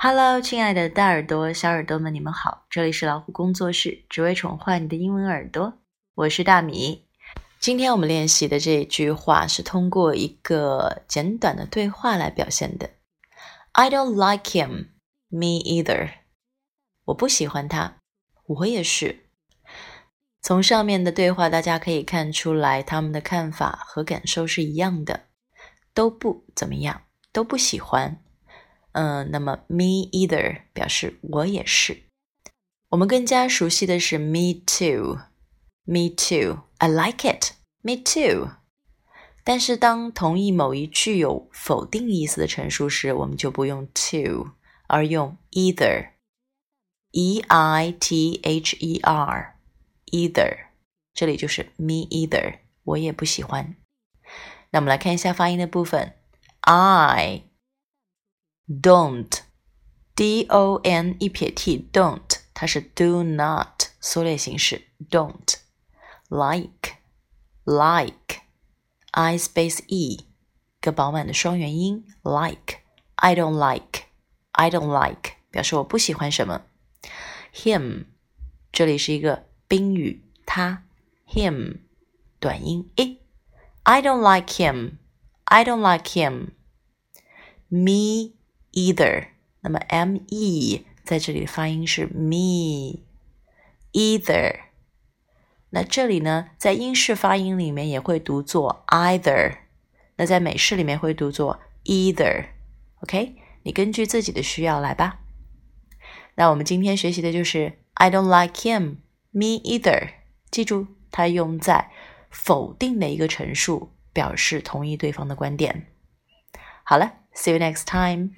Hello，亲爱的大耳朵、小耳朵们，你们好！这里是老虎工作室，只为宠坏你的英文耳朵。我是大米。今天我们练习的这一句话是通过一个简短的对话来表现的。I don't like him. Me either. 我不喜欢他，我也是。从上面的对话，大家可以看出来，他们的看法和感受是一样的，都不怎么样，都不喜欢。嗯，那么 me either 表示我也是。我们更加熟悉的是 me too，me too，I like it，me too。但是当同意某一具有否定意思的陈述时，我们就不用 to，而用 either，e i t h e r，either。这里就是 me either，我也不喜欢。那我们来看一下发音的部分，I。don't d o n 一撇 t don't 它是 do not 缩略形式 don't like like i space e 个饱满的双元音 like I don't like I don't like 表示我不喜欢什么 him 这里是一个宾语他 him 短音 e I don't like him I don't like him me either，那么 m e 在这里的发音是 me either。那这里呢，在英式发音里面也会读作 either，那在美式里面会读作 either。OK，你根据自己的需要来吧。那我们今天学习的就是 I don't like him, me either。记住，它用在否定的一个陈述，表示同意对方的观点。好了，See you next time。